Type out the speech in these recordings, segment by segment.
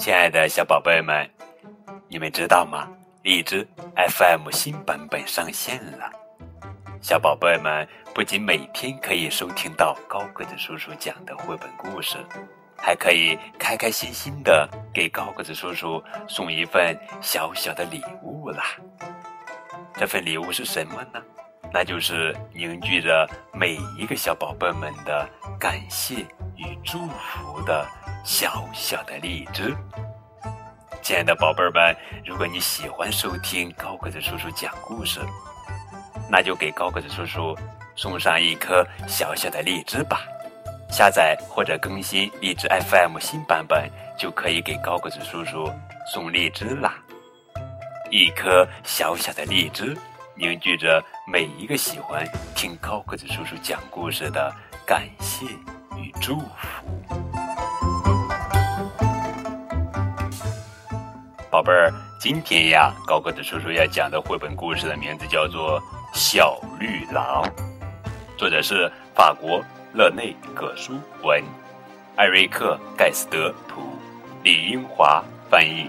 亲爱的小宝贝们，你们知道吗？荔枝 FM 新版本上线了。小宝贝们不仅每天可以收听到高个子叔叔讲的绘本故事，还可以开开心心的给高个子叔叔送一份小小的礼物啦。这份礼物是什么呢？那就是凝聚着每一个小宝贝们的感谢与祝福的小小的荔枝。亲爱的宝贝儿们，如果你喜欢收听高个子叔叔讲故事，那就给高个子叔叔送上一颗小小的荔枝吧。下载或者更新荔枝 FM 新版本，就可以给高个子叔叔送荔枝啦。一颗小小的荔枝。凝聚着每一个喜欢听高个子叔叔讲故事的感谢与祝福，宝贝儿，今天呀，高个子叔叔要讲的绘本故事的名字叫做《小绿狼》，作者是法国勒内葛舒文，艾瑞克盖斯德图，李英华翻译。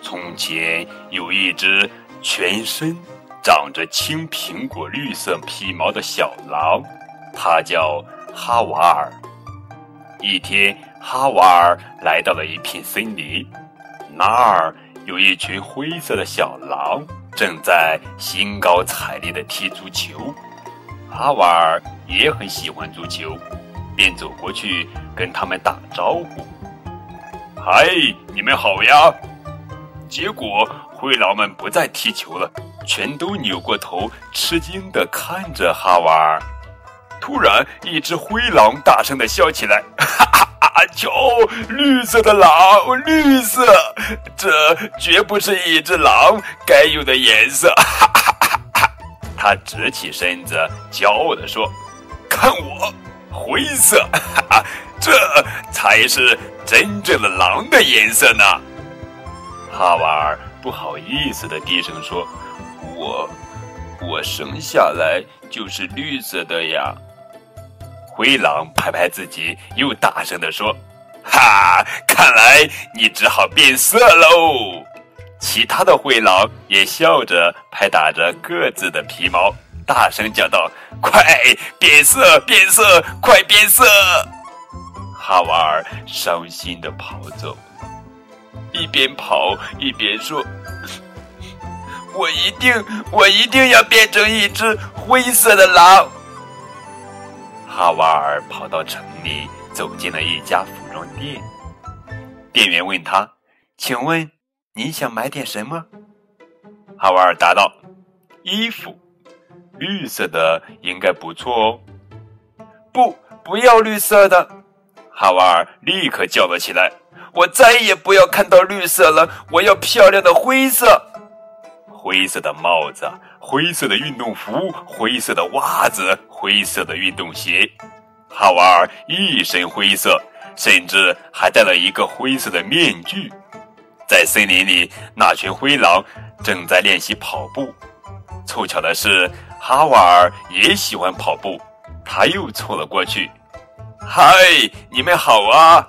从前有一只全身长着青苹果绿色皮毛的小狼，它叫哈瓦尔。一天，哈瓦尔来到了一片森林，那儿有一群灰色的小狼正在兴高采烈地踢足球。哈瓦尔也很喜欢足球，便走过去跟他们打招呼：“嗨，你们好呀！”结果灰狼们不再踢球了，全都扭过头，吃惊地看着哈瓦尔。突然，一只灰狼大声地笑起来：“哈哈哈！瞧，绿色的狼，绿色，这绝不是一只狼该有的颜色！”哈哈哈哈！他直起身子，骄傲地说：“看我，灰色，哈哈，这才是真正的狼的颜色呢！”哈瓦尔不好意思的低声说：“我，我生下来就是绿色的呀。”灰狼拍拍自己，又大声的说：“哈，看来你只好变色喽！”其他的灰狼也笑着拍打着各自的皮毛，大声叫道：“快变色，变色，快变色！”哈瓦尔伤心的跑走。一边跑一边说：“ 我一定，我一定要变成一只灰色的狼。”哈瓦尔跑到城里，走进了一家服装店。店员问他：“请问你想买点什么？”哈瓦尔答道：“衣服，绿色的应该不错哦。”“不，不要绿色的！”哈瓦尔立刻叫了起来。我再也不要看到绿色了，我要漂亮的灰色，灰色的帽子，灰色的运动服，灰色的袜子，灰色的运动鞋。哈瓦尔一身灰色，甚至还戴了一个灰色的面具。在森林里，那群灰狼正在练习跑步。凑巧的是，哈瓦尔也喜欢跑步，他又凑了过去。嗨，你们好啊！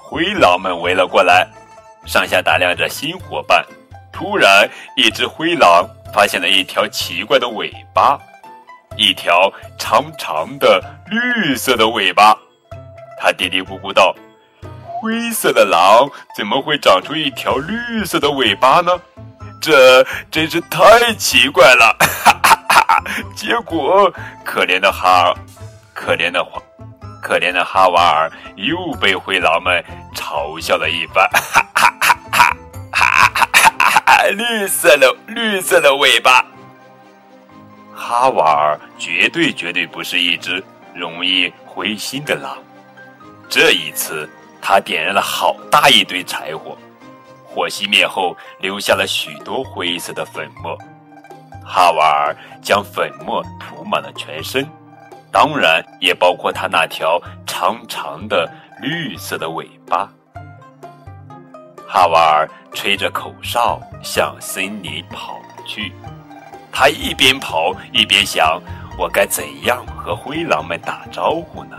灰狼们围了过来，上下打量着新伙伴。突然，一只灰狼发现了一条奇怪的尾巴，一条长长的绿色的尾巴。他嘀嘀咕咕道：“灰色的狼怎么会长出一条绿色的尾巴呢？这真是太奇怪了！”哈哈哈！结果，可怜的哈，可怜的花。可怜的哈瓦尔又被灰狼们嘲笑了一番，哈哈！绿色的绿色的尾巴，哈瓦尔绝对绝对不是一只容易灰心的狼。这一次，他点燃了好大一堆柴火，火熄灭后留下了许多灰色的粉末。哈瓦尔将粉末涂满了全身。当然，也包括他那条长长的绿色的尾巴。哈瓦尔吹着口哨向森林跑去，他一边跑一边想：我该怎样和灰狼们打招呼呢？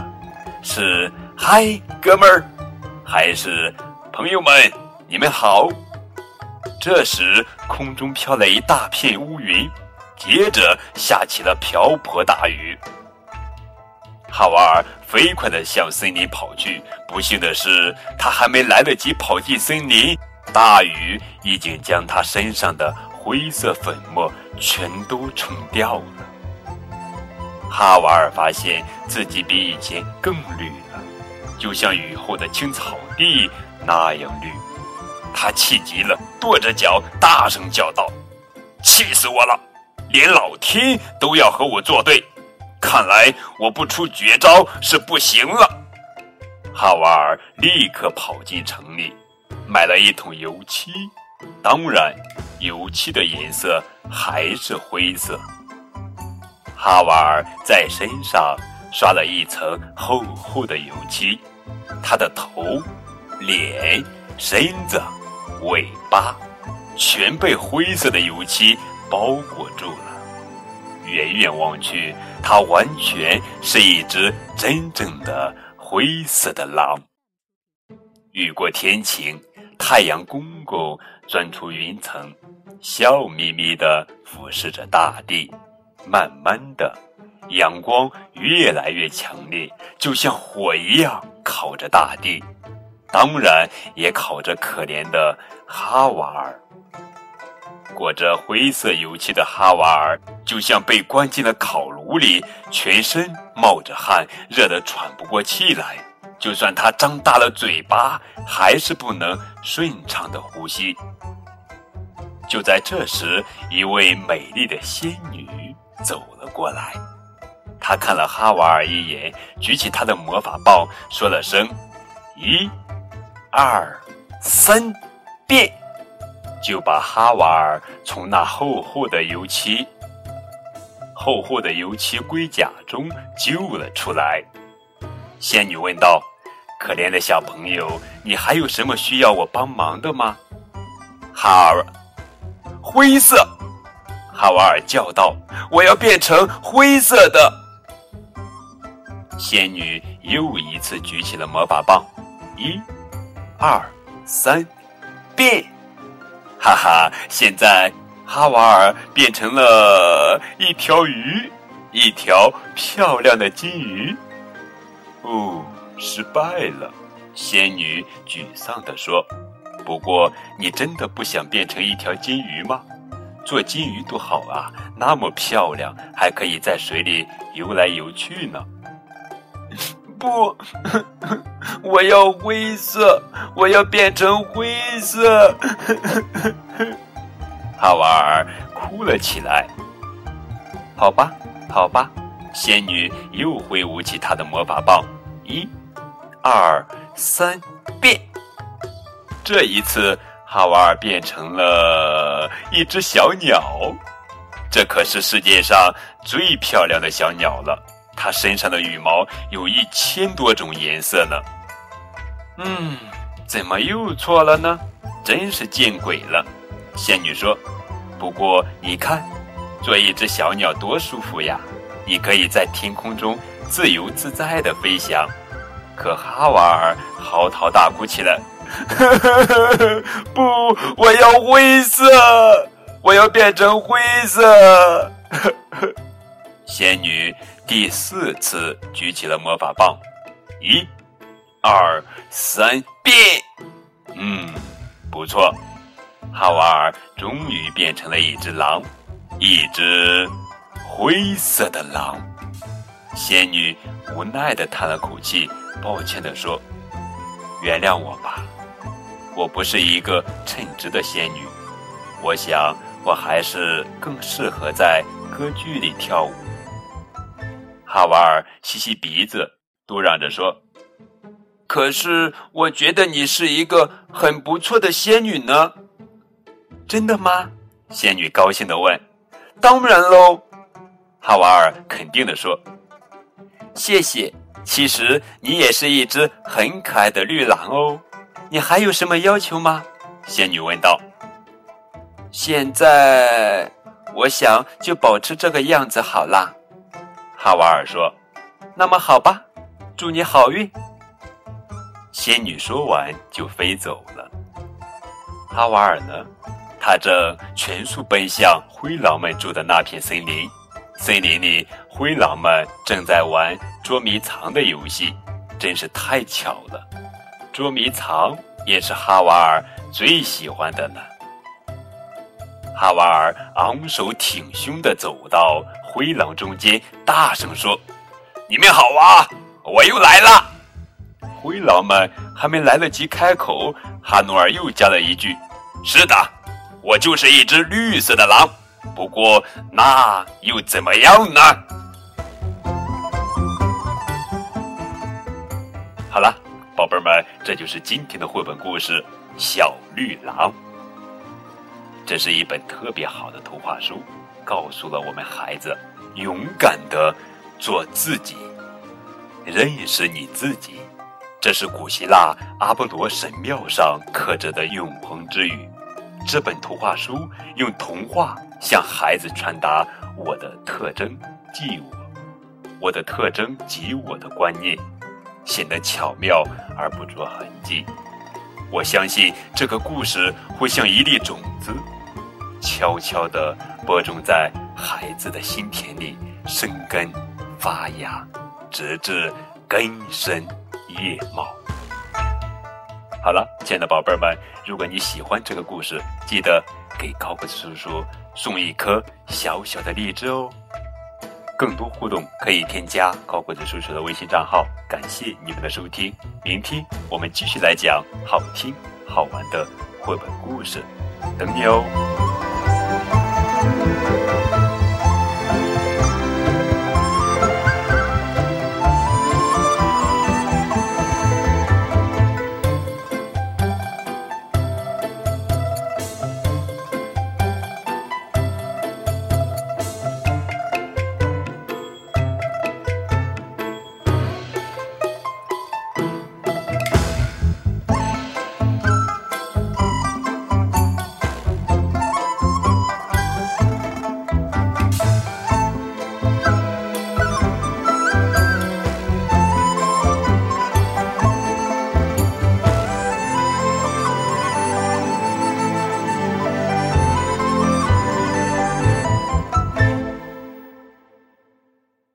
是“嗨，哥们儿”，还是“朋友们，你们好”？这时，空中飘来一大片乌云，接着下起了瓢泼大雨。哈瓦尔飞快地向森林跑去，不幸的是，他还没来得及跑进森林，大雨已经将他身上的灰色粉末全都冲掉了。哈瓦尔发现自己比以前更绿了，就像雨后的青草地那样绿。他气急了，跺着脚，大声叫道：“气死我了！连老天都要和我作对，看来我不出绝招是不行了。”哈瓦尔立刻跑进城里，买了一桶油漆，当然，油漆的颜色还是灰色。哈瓦尔在身上刷了一层厚厚的油漆，他的头、脸、身子。尾巴全被灰色的油漆包裹住了。远远望去，它完全是一只真正的灰色的狼。雨过天晴，太阳公公钻出云层，笑眯眯地俯视着大地。慢慢的，阳光越来越强烈，就像火一样烤着大地。当然也烤着可怜的哈瓦尔。裹着灰色油漆的哈瓦尔就像被关进了烤炉里，全身冒着汗，热得喘不过气来。就算他张大了嘴巴，还是不能顺畅的呼吸。就在这时，一位美丽的仙女走了过来。她看了哈瓦尔一眼，举起她的魔法棒，说了声“一”。二三变，就把哈瓦尔从那厚厚的油漆、厚厚的油漆龟甲中救了出来。仙女问道：“可怜的小朋友，你还有什么需要我帮忙的吗？”哈尔，灰色，哈瓦尔叫道：“我要变成灰色的。”仙女又一次举起了魔法棒，一。二三，变！哈哈，现在哈瓦尔变成了一条鱼，一条漂亮的金鱼。哦，失败了，仙女沮丧地说。不过，你真的不想变成一条金鱼吗？做金鱼多好啊，那么漂亮，还可以在水里游来游去呢。不，我要灰色，我要变成灰色。哈瓦尔哭了起来。好吧，好吧，仙女又挥舞起她的魔法棒，一、二、三，变！这一次，哈瓦尔变成了一只小鸟，这可是世界上最漂亮的小鸟了。它身上的羽毛有一千多种颜色呢。嗯，怎么又错了呢？真是见鬼了！仙女说：“不过你看，做一只小鸟多舒服呀！你可以在天空中自由自在的飞翔。”可哈瓦尔嚎啕大哭起来：“ 不，我要灰色，我要变成灰色！” 仙女。第四次举起了魔法棒，一、二、三，变！嗯，不错，哈瓦尔终于变成了一只狼，一只灰色的狼。仙女无奈的叹了口气，抱歉的说：“原谅我吧，我不是一个称职的仙女。我想，我还是更适合在歌剧里跳舞。”哈瓦尔吸吸鼻子，嘟囔着说：“可是我觉得你是一个很不错的仙女呢。”“真的吗？”仙女高兴的问。“当然喽。”哈瓦尔肯定的说。“谢谢。其实你也是一只很可爱的绿狼哦。你还有什么要求吗？”仙女问道。“现在，我想就保持这个样子好啦。”哈瓦尔说：“那么好吧，祝你好运。”仙女说完就飞走了。哈瓦尔呢？他正全速奔向灰狼们住的那片森林。森林里，灰狼们正在玩捉迷藏的游戏，真是太巧了。捉迷藏也是哈瓦尔最喜欢的呢。哈瓦尔昂首挺胸地走到灰狼中间，大声说：“你们好啊，我又来了。”灰狼们还没来得及开口，哈努尔又加了一句：“是的，我就是一只绿色的狼。不过那又怎么样呢？”好了，宝贝们，这就是今天的绘本故事《小绿狼》。这是一本特别好的图画书，告诉了我们孩子勇敢的做自己，认识你自己。这是古希腊阿波罗神庙上刻着的永恒之语。这本图画书用童话向孩子传达我的特征即我，我的特征即我的观念，显得巧妙而不着痕迹。我相信这个故事会像一粒种子，悄悄地播种在孩子的心田里，生根发芽，直至根深。叶茂。好了，亲爱的宝贝儿们，如果你喜欢这个故事，记得给高个子叔叔送一颗小小的荔枝哦。更多互动可以添加高个子叔叔的微信账号。感谢你们的收听，明天我们继续来讲好听好玩的绘本故事，等你哦。